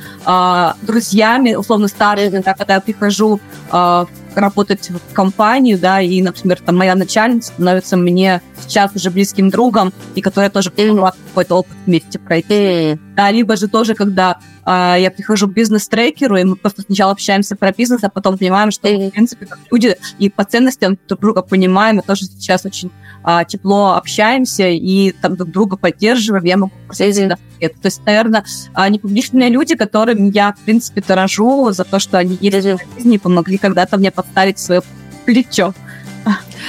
S2: друзьями, условно старыми, да, когда я прихожу в работать в компанию, да, и, например, там моя начальница становится мне сейчас уже близким другом, и которая тоже mm. Какой-то опыт вместе пройти. Mm. Да, либо же тоже, когда э, я прихожу к бизнес-трекеру, и мы просто сначала общаемся про бизнес, а потом понимаем, что, mm. в принципе, как люди и по ценностям друг друга понимаем, и тоже сейчас очень э, тепло общаемся, и там друг друга поддерживаем, я могу просить mm. это. То есть, наверное, э, непубличные люди, которым я, в принципе, дорожу за то, что они есть в жизни и помогли когда-то мне подставить свое плечо.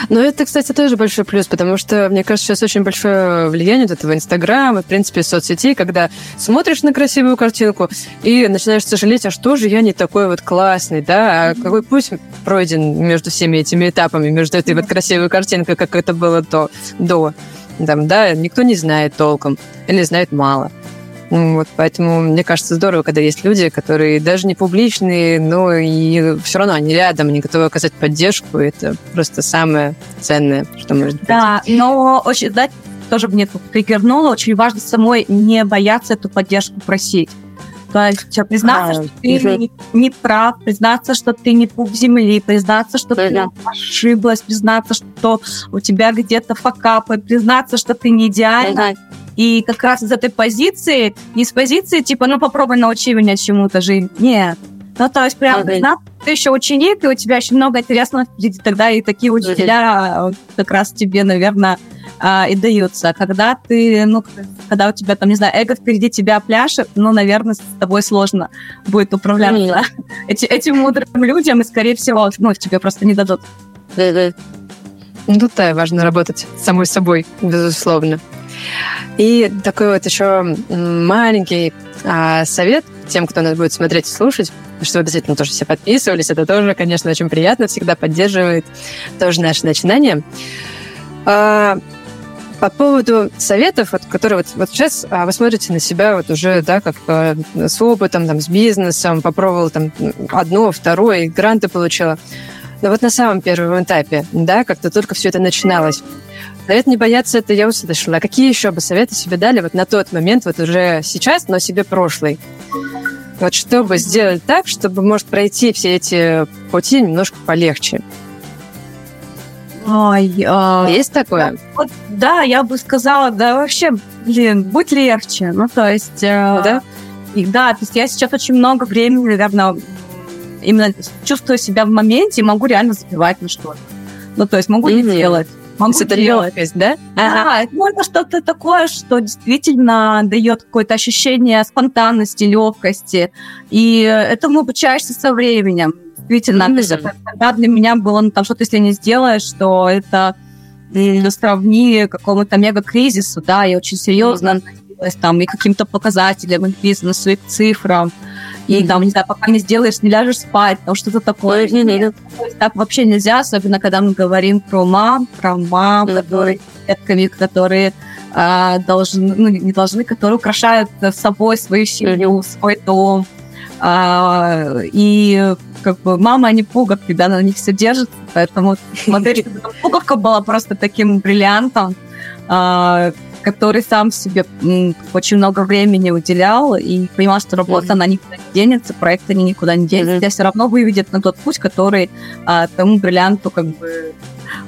S1: Ну, это, кстати, тоже большой плюс, потому что, мне кажется, сейчас очень большое влияние от этого Инстаграма, в принципе, соцсетей, когда смотришь на красивую картинку и начинаешь сожалеть, а что же я не такой вот классный, да, а какой путь пройден между всеми этими этапами, между этой вот красивой картинкой, как это было до, до там, да, никто не знает толком или знает мало. Вот, поэтому мне кажется здорово, когда есть люди, которые даже не публичные, но и все равно они рядом, они готовы оказать поддержку. Это просто самое ценное, что может быть.
S2: Да, но очень, да, тоже мне тут пригернуло, очень важно самой не бояться эту поддержку просить. То есть а, признаться, а, что ты не, не прав, признаться, что ты не пуп земли, признаться, что да, ты ошиблась, признаться, что у тебя где-то факапы, признаться, что ты не идеальна. Да. И как раз из этой позиции, не с позиции, типа, ну, попробуй научи меня чему-то жить. Нет. Ну, то есть прям, okay. знаешь, ты еще ученик, и у тебя еще много интересного впереди, тогда и такие учителя okay. как раз тебе, наверное, а, и даются. Когда ты, ну, когда у тебя там, не знаю, эго впереди тебя пляшет, ну, наверное, с тобой сложно будет управляться. Mm. Эти, этим мудрым людям, и, скорее всего, ну, тебе просто не дадут.
S1: Ну, да, важно работать с самой собой, безусловно. И такой вот еще маленький а, совет тем, кто нас будет смотреть и слушать, что вы обязательно тоже все подписывались. Это тоже, конечно, очень приятно, всегда поддерживает тоже наше начинание. А, по поводу советов, вот, которые вот, вот сейчас а, вы смотрите на себя вот уже, да, как а, с опытом, там, с бизнесом, попробовал там одно, второе, гранты получила. Но вот на самом первом этапе, да, как-то только все это начиналось, совет не бояться, это я услышала. А какие еще бы советы себе дали вот на тот момент, вот уже сейчас, но себе прошлый? Вот чтобы сделать так, чтобы, может, пройти все эти пути немножко полегче.
S2: Ой, а...
S1: Есть такое?
S2: Вот, да, я бы сказала, да вообще, блин, будь легче. Ну, то есть... Э, да? И, да, то есть я сейчас очень много времени, наверное, именно чувствую себя в моменте и могу реально забивать на что-то. Ну, то есть могу mm-hmm. не делать. Могу
S1: это делать, легкость, да?
S2: Да, это можно что-то такое, что действительно дает какое-то ощущение спонтанности, легкости. И этому обучаешься со временем действительно, mm-hmm. есть, когда для меня было, ну, там что-то, если не сделаешь, что это сравни какому-то мега-кризису, да, я очень серьезно относилась там и каким-то показателям, и бизнесу, и к цифрам, и там, не знаю, пока не сделаешь, не ляжешь спать, там что-то такое. Mm-hmm. Так вообще нельзя, особенно когда мы говорим про мам, про мам, mm-hmm. которые детками, которые а, должны, ну, не должны, которые украшают собой свою семью, свой дом. А, и как бы мама, они пуговки, да, на них все держит, поэтому модель пуговка была просто таким бриллиантом, а, который сам себе очень много времени уделял и понимал, что работа, она никуда не денется, проект они никуда не денется, тебя все равно выведет на тот путь, который а, тому бриллианту как бы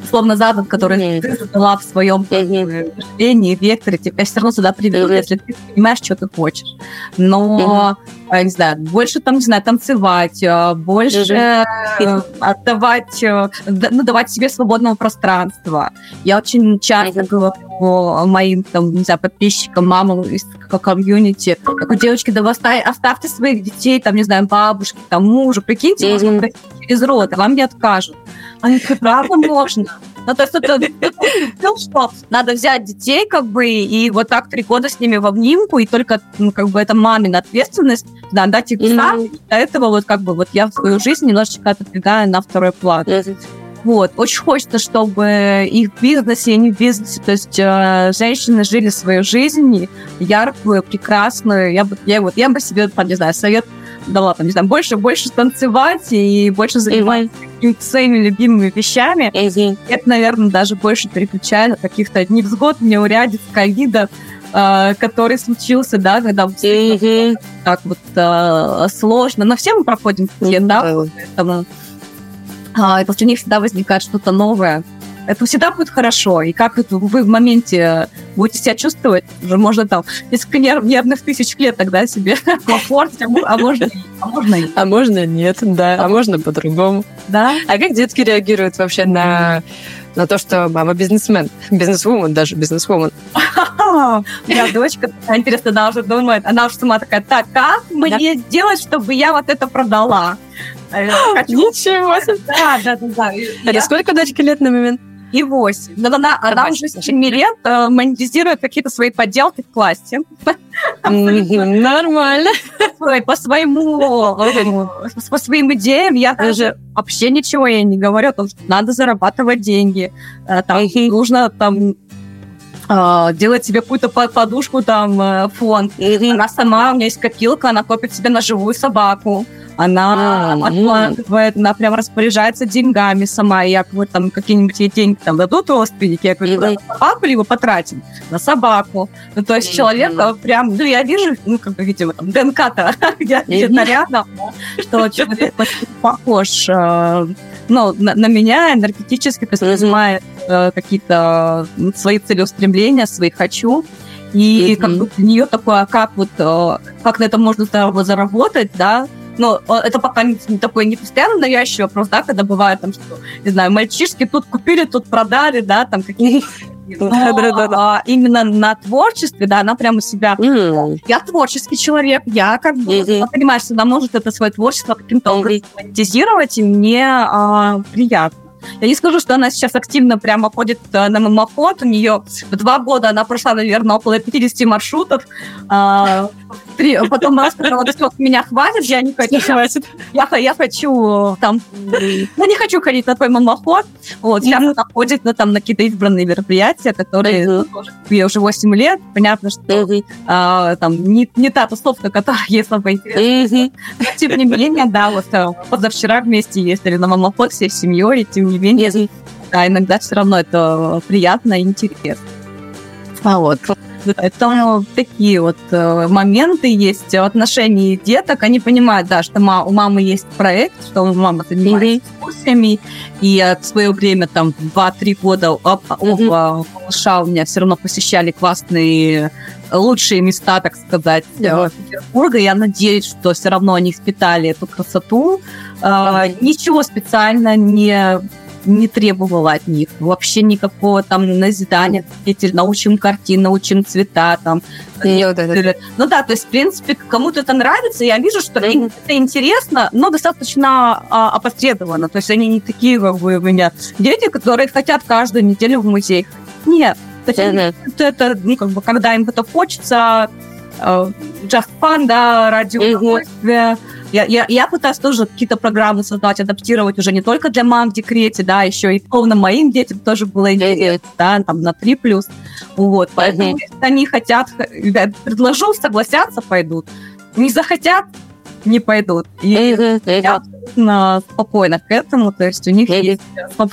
S2: условно задан, который mm-hmm. ты задала в своем мышлении, векторе, тебя все равно сюда приведут, mm-hmm. если ты понимаешь, что ты хочешь. Но, mm-hmm. не знаю, больше там, не знаю, танцевать, а, больше mm-hmm. отдавать, э, ну, давать себе свободного пространства. Я очень часто mm-hmm. говорю моим, там, не знаю, подписчикам, мамам из комьюнити, такой, девочки, да вы оставьте своих детей, там, не знаю, бабушки, там, мужа, прикиньте, mm-hmm. через рот, а вам не откажут. Они говорят, правда можно? Ну, то есть это ну, что надо взять детей, как бы, и вот так три года с ними в обнимку, и только, ну, как бы, это мамина ответственность, да, дать их сам. До этого вот, как бы, вот я в свою жизнь немножечко отодвигаю на второй план. Вот. Очень хочется, чтобы и в бизнесе, и не в бизнесе, то есть э, женщины жили свою жизнь яркую, прекрасную. Я бы, я, вот, я бы себе, там, не знаю, совет дала, там, не знаю, больше, больше танцевать и больше заниматься своими любимыми вещами. Это, наверное, даже больше переключает каких-то невзгод, неурядиц, ковида, Uh, который случился, да, когда mm-hmm. так вот uh, сложно. Но все мы проходим пути, да, поэтому uh, и после них всегда возникает что-то новое это всегда будет хорошо. И как это вы в моменте будете себя чувствовать, уже можно там несколько нерв, нервных тысяч лет тогда себе комфорте, а можно а можно
S1: и. А можно нет, да, а, а можно по-другому.
S2: Да.
S1: А как детки реагируют вообще на на то, что мама бизнесмен, бизнесвумен даже, бизнесвумен.
S2: У меня дочка, интересно, она уже думает, она уже сама такая, так, как мне сделать, чтобы я вот это продала?
S1: Ничего себе. Да, да, да. Это сколько дочке лет на момент?
S2: И 8. Но она, она уже с 7 лет э, монетизирует какие-то свои подделки в классе.
S1: Нормально.
S2: По своему, по своим идеям я даже вообще ничего ей не говорю о том, что надо зарабатывать деньги. Э, там нужно там э, делать себе какую-то подушку, там, фонд. Она сама, у меня есть копилка, она копит себе на живую собаку она откладывает, она прям распоряжается деньгами сама. Я говорю, там какие-нибудь ей деньги там дадут родственники, я говорю, на собаку либо потратим? На собаку. Ну, то есть человек прям, ну, я вижу, ну, как бы, видимо, там ДНК-то где-то рядом, что человек похож э, ну, на, на меня энергетически, занимает э, какие-то свои целеустремления, свои хочу. И mm-hmm. как бы для нее такое, как вот, э, как на этом можно заработать, да, но э, это пока не, не такой не постоянно навязчивый вопрос, да, когда бывает там, что, не знаю, мальчишки тут купили, тут продали, да, там какие-то но а, именно на творчестве, да, она прямо себя... Mm. Я творческий человек, я как бы mm-hmm. понимаю, что она может это свое творчество каким-то образом монетизировать, и мне а, приятно. Я не скажу, что она сейчас активно прямо ходит э, на мамоход. У нее в два года она прошла, наверное, около 50 маршрутов. А, три, потом она сказала, что меня хватит, я не хочу. Хватит. Я, я хочу там... Я не хочу ходить на твой мамоход. Вот, сейчас она ходит на, там, на какие-то избранные мероприятия, которые тоже, ей уже 8 лет. Понятно, что а, там не, не та тусовка, которая ей слабо интересна. Но, тем не менее, да, вот э, позавчера вместе ездили на мамоход всей семьей, и тем не менее, да, иногда все равно это приятно и интересно. А вот. Это такие вот э, моменты есть в отношении деток. Они понимают, да, что у мамы есть проект, что мама занимается экскурсиями, и в свое время, там, 2-3 года оба малыша у меня все равно посещали классные лучшие места, так сказать, yeah. Петербурга. Я надеюсь, что все равно они испытали эту красоту. Uh, ничего специально не не требовала от них вообще никакого там назидания, научим картин, научим цвета там. Ну да, да. ну да, то есть, в принципе, кому-то это нравится, я вижу, что им это интересно, но достаточно а, опосредованно, то есть они не такие, как бы, у меня дети, которые хотят каждую неделю в музей. Нет, то есть mm-hmm. это, ну, как бы, когда им это хочется, uh, just fun, да, ради удовольствия, я, я, я пытаюсь тоже какие-то программы создать, адаптировать уже не только для мам в декрете, да, еще и полно моим детям тоже было интересно, да, там на 3 плюс. Вот, поэтому если они хотят, я предложу, согласятся, пойдут. Не захотят, не пойдут. И я абсолютно спокойна к этому, то есть у них есть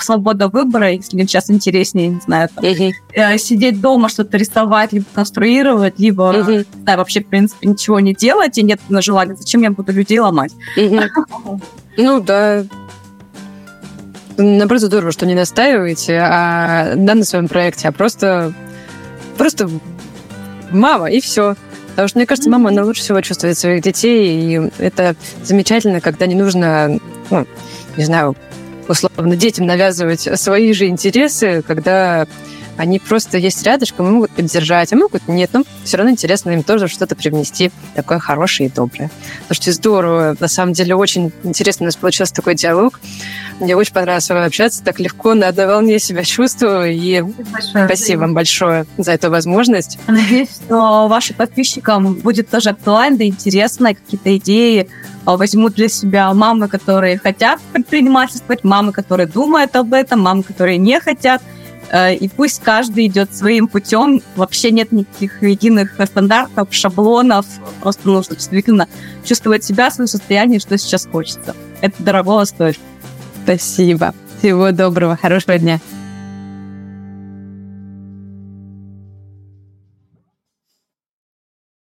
S2: свобода выбора, если им сейчас интереснее, не знаю, там, э, сидеть дома, что-то рисовать, либо конструировать, либо да, вообще, в принципе, ничего не делать, и нет на желания, зачем я буду людей ломать?
S1: Ну да, наоборот, здорово, что не настаиваете а, да, на своем проекте, а просто, просто мама, и все. Потому что, мне кажется, мама, она лучше всего чувствует своих детей, и это замечательно, когда не нужно, ну, не знаю, условно, детям навязывать свои же интересы, когда они просто есть рядышком и могут поддержать, а могут нет, но все равно интересно им тоже что-то привнести такое хорошее и доброе. Слушайте, здорово. На самом деле очень интересно у нас получился такой диалог. Мне очень понравилось с вами общаться, так легко, на одной волне себя чувствую. И большое. спасибо вам большое за эту возможность.
S2: Надеюсь, что вашим подписчикам будет тоже актуально, интересно, какие-то идеи а, возьмут для себя мамы, которые хотят предпринимательствовать, мамы, которые думают об этом, мамы, которые не хотят – и пусть каждый идет своим путем. Вообще нет никаких единых стандартов, шаблонов. Просто нужно действительно чувствовать себя, свое состояние, что сейчас хочется. Это дорого стоит.
S1: Спасибо. Всего доброго. Хорошего дня.